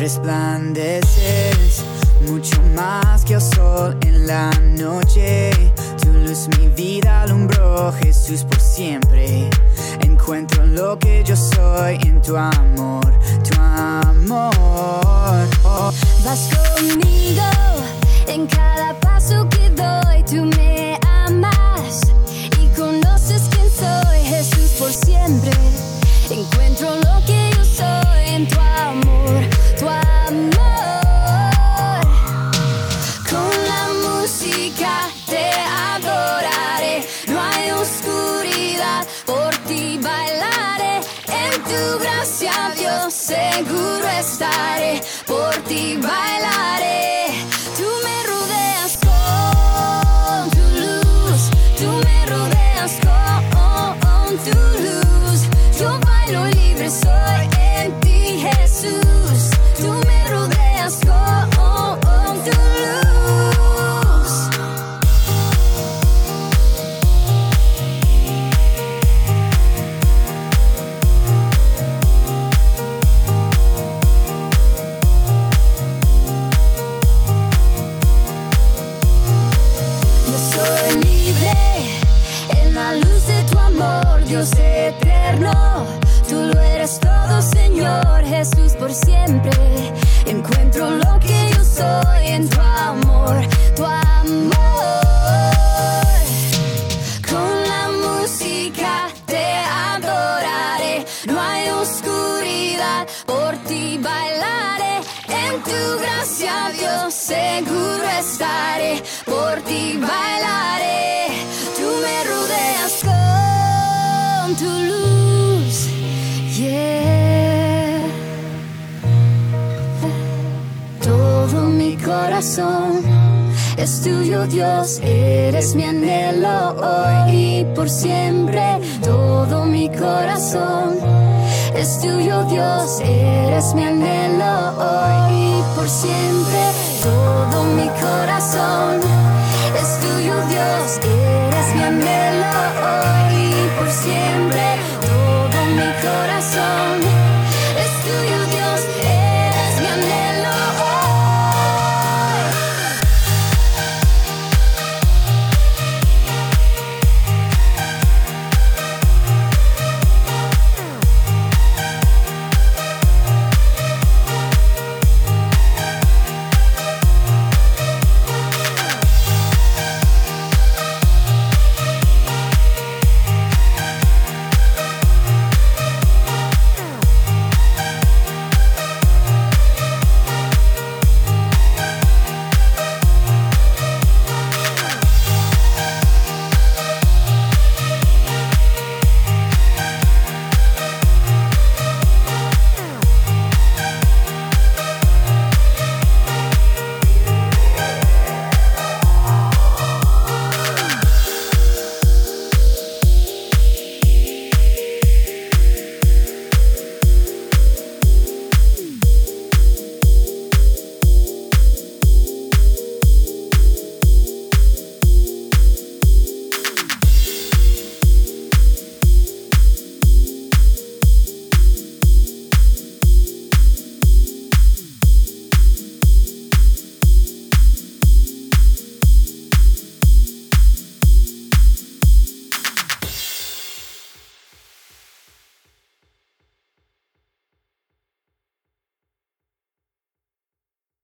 Resplandeces mucho más que el sol en la noche. Tu luz mi vida alumbró, Jesús por siempre. Encuentro lo que yo soy en tu amor, tu amor. Luz. Yo bailo libre, soy en ti, Jesús. Tú me rodeas con tu luz. Yo soy libre Dios eterno. Tú lo eres todo, Señor Jesús, por siempre. Encuentro lo que yo soy en tu amor, tu amor. Con la música te adoraré, no hay oscuridad, por ti bailaré. En tu gracia, Dios, seguro estaré, por ti bailaré. Es tuyo, Dios, eres mi anhelo hoy y por siempre. Todo mi corazón es tuyo, Dios, eres mi anhelo hoy y por siempre. Todo mi corazón es tuyo,